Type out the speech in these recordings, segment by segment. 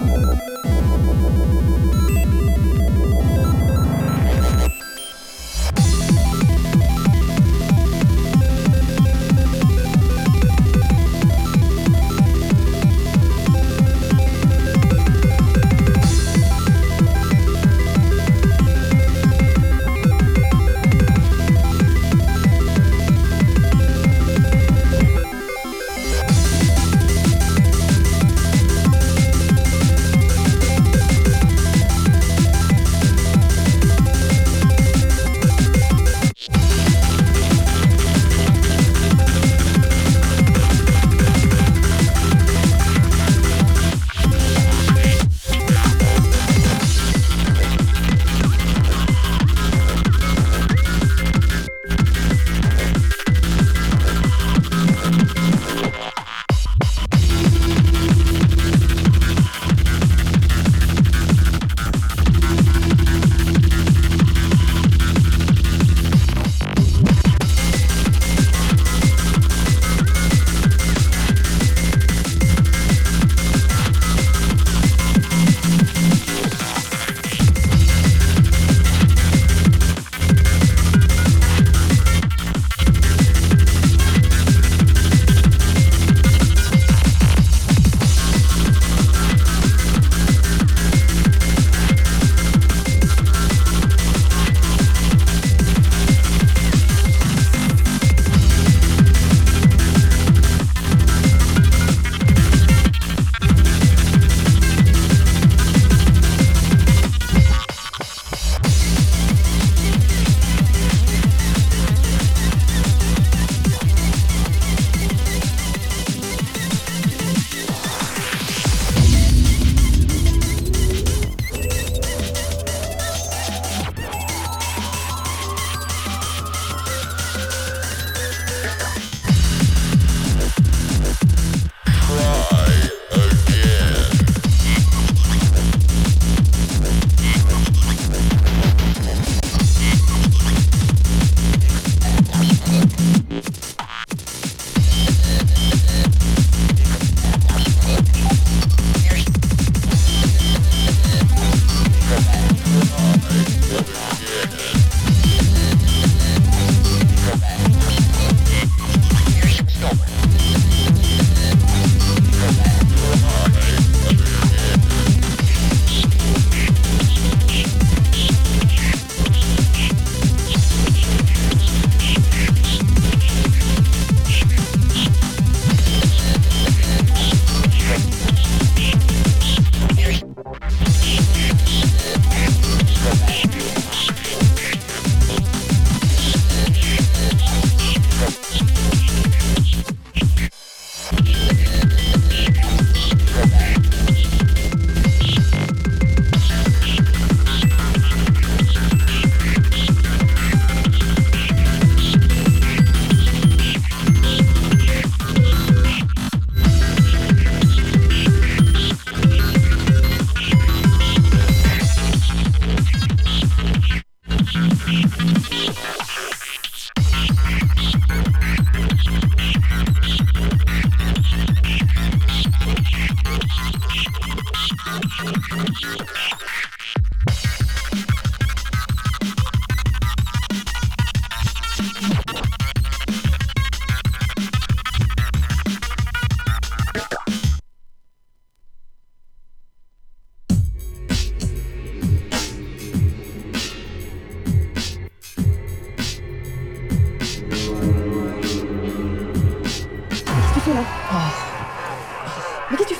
うん。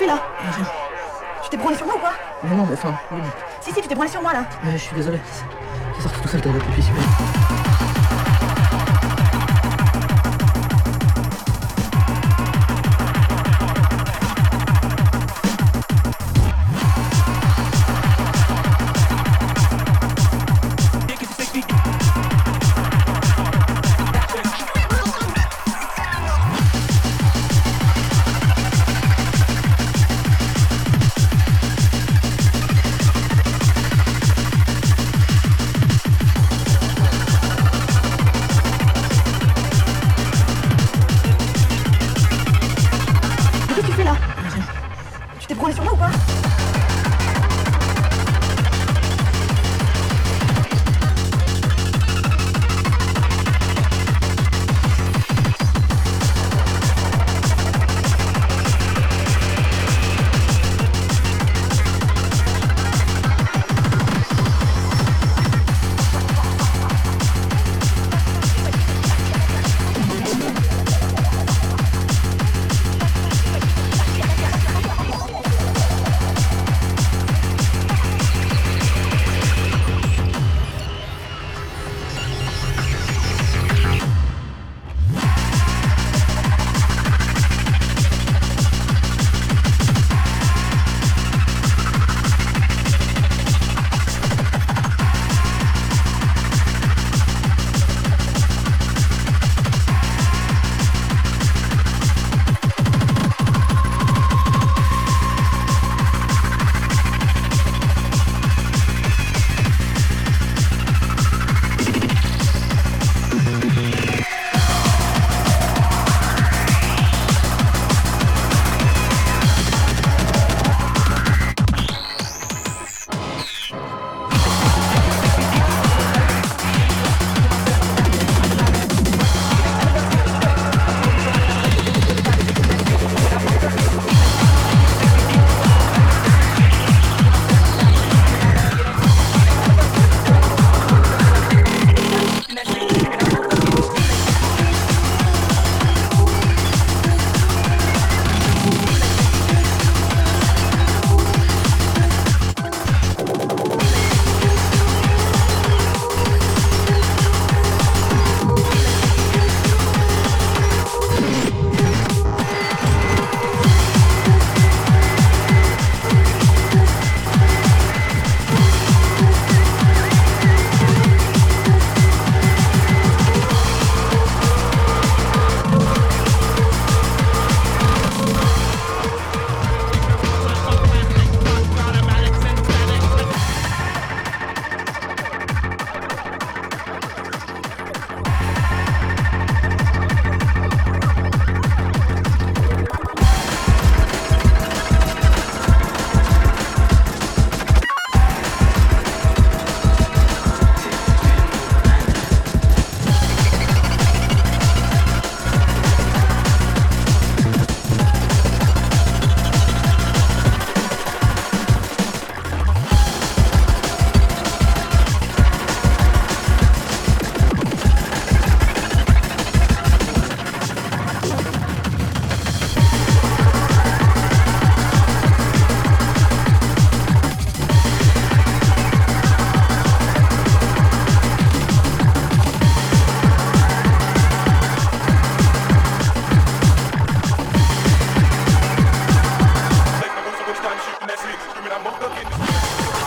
là Tu t'es branlé sur moi ou quoi non, mais enfin. Si, si, tu t'es branlé sur moi là. Je suis désolé. C'est sorti tout seul, t'as la pupille super.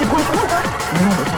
Segura, segura. Não,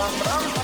Bam, bam.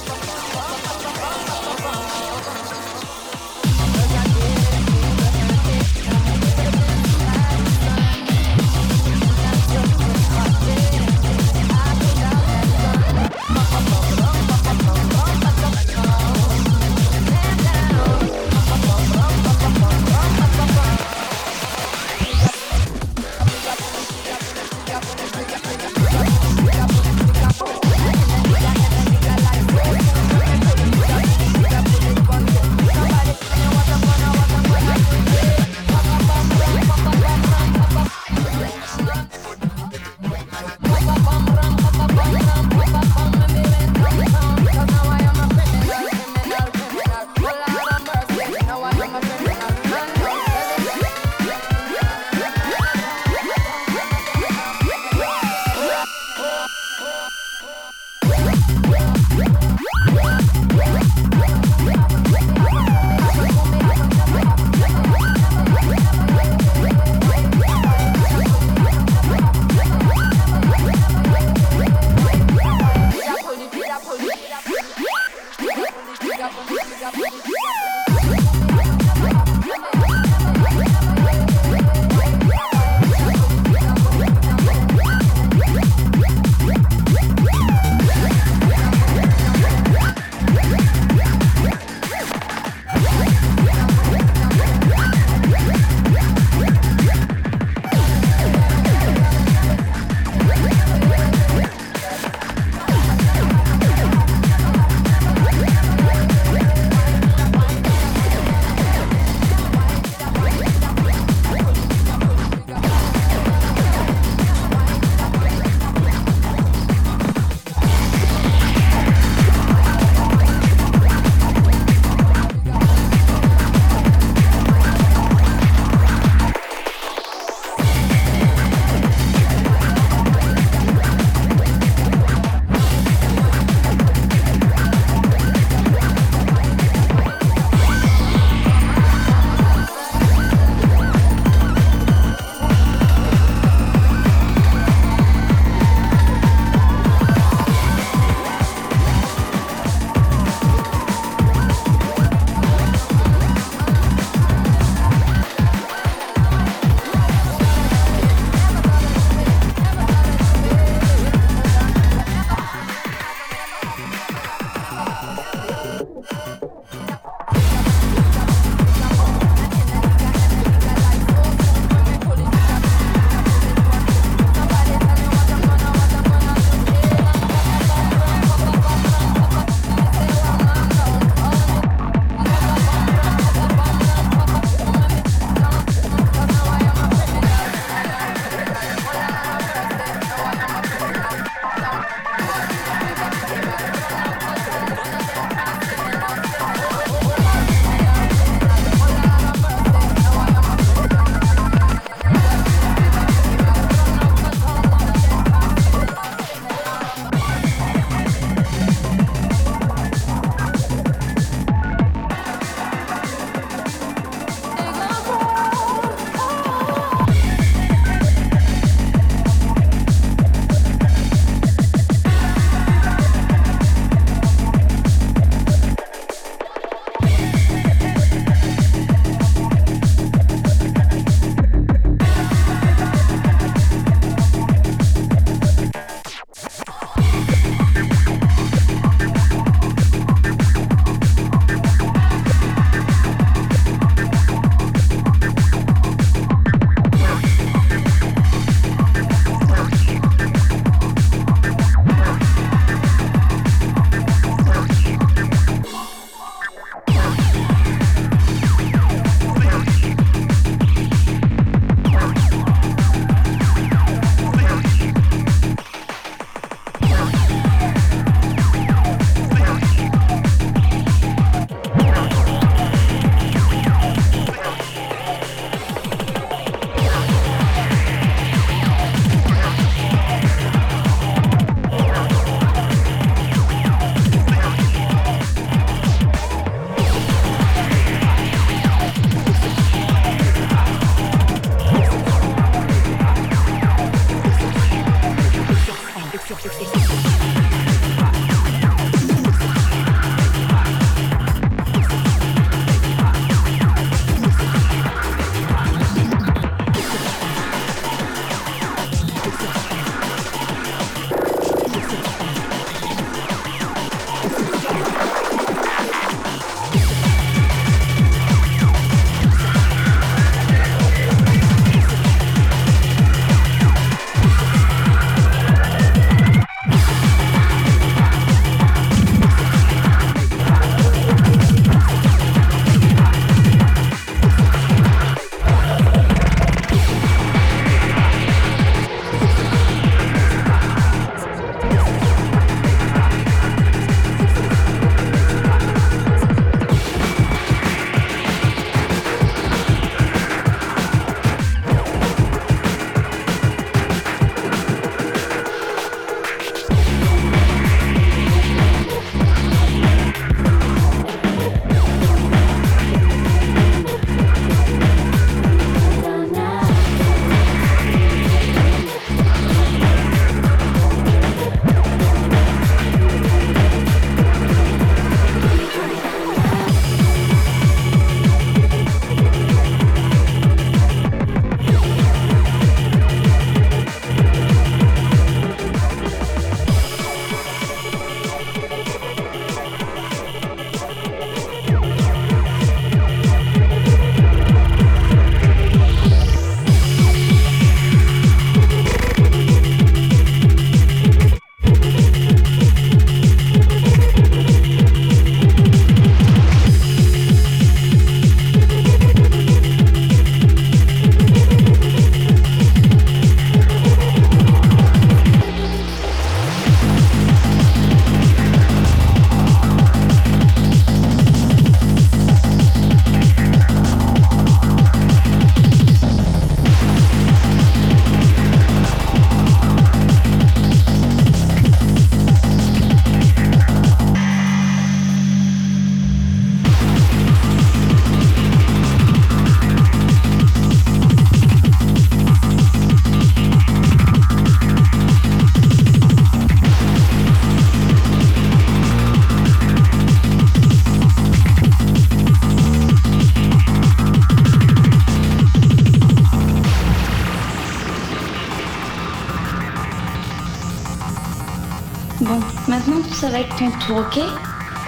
compte bloqué.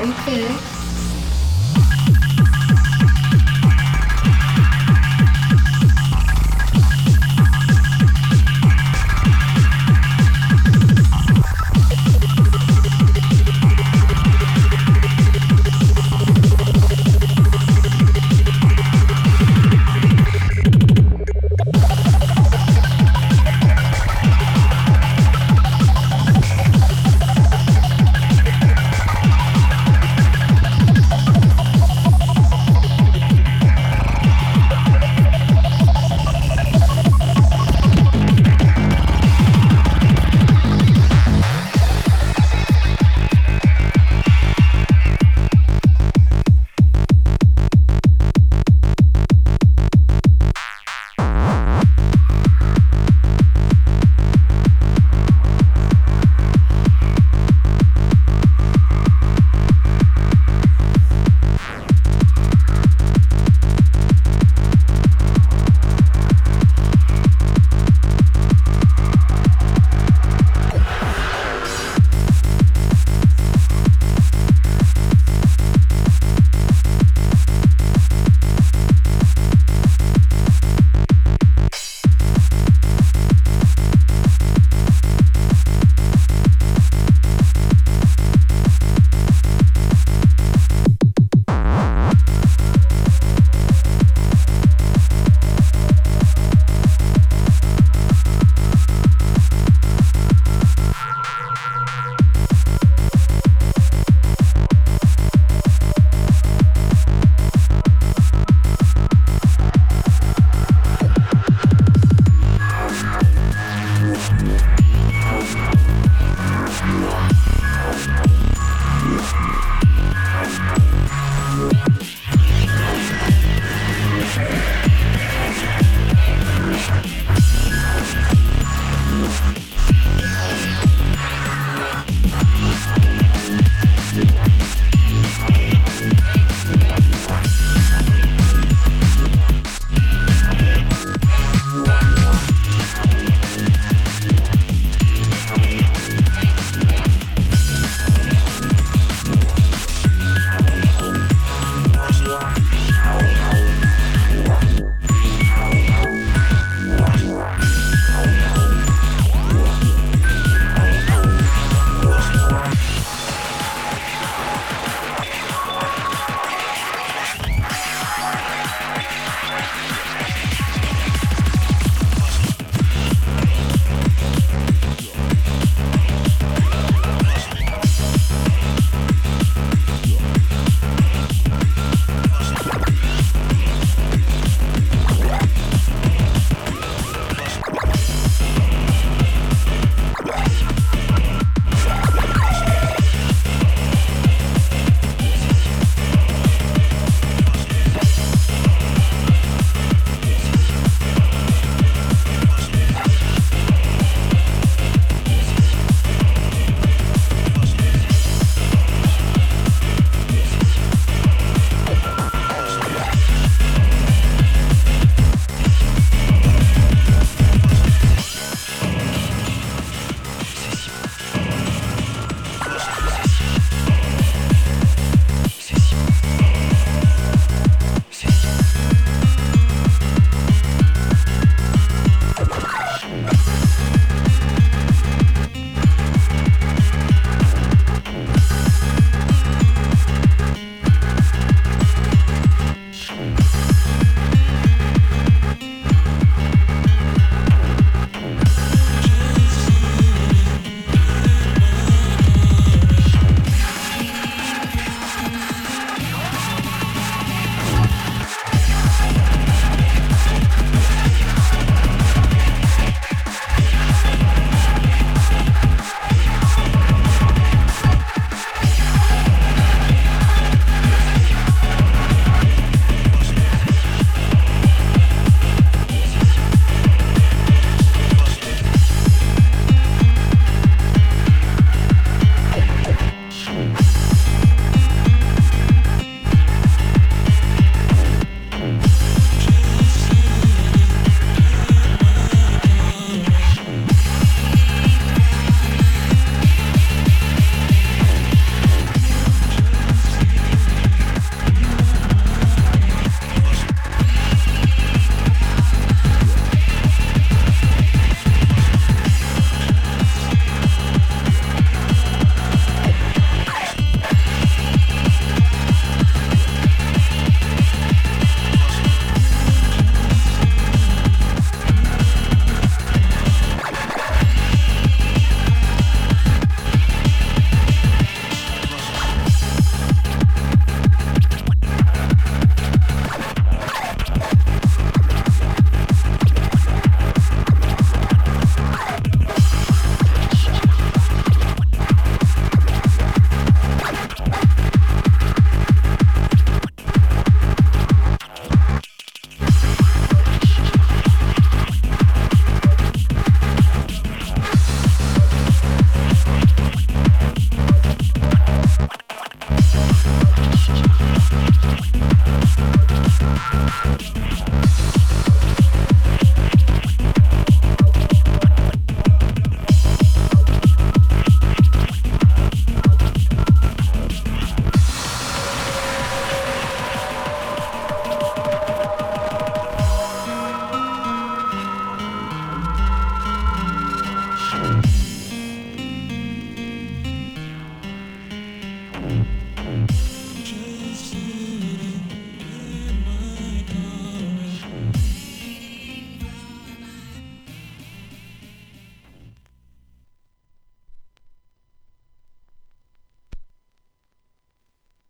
Okay.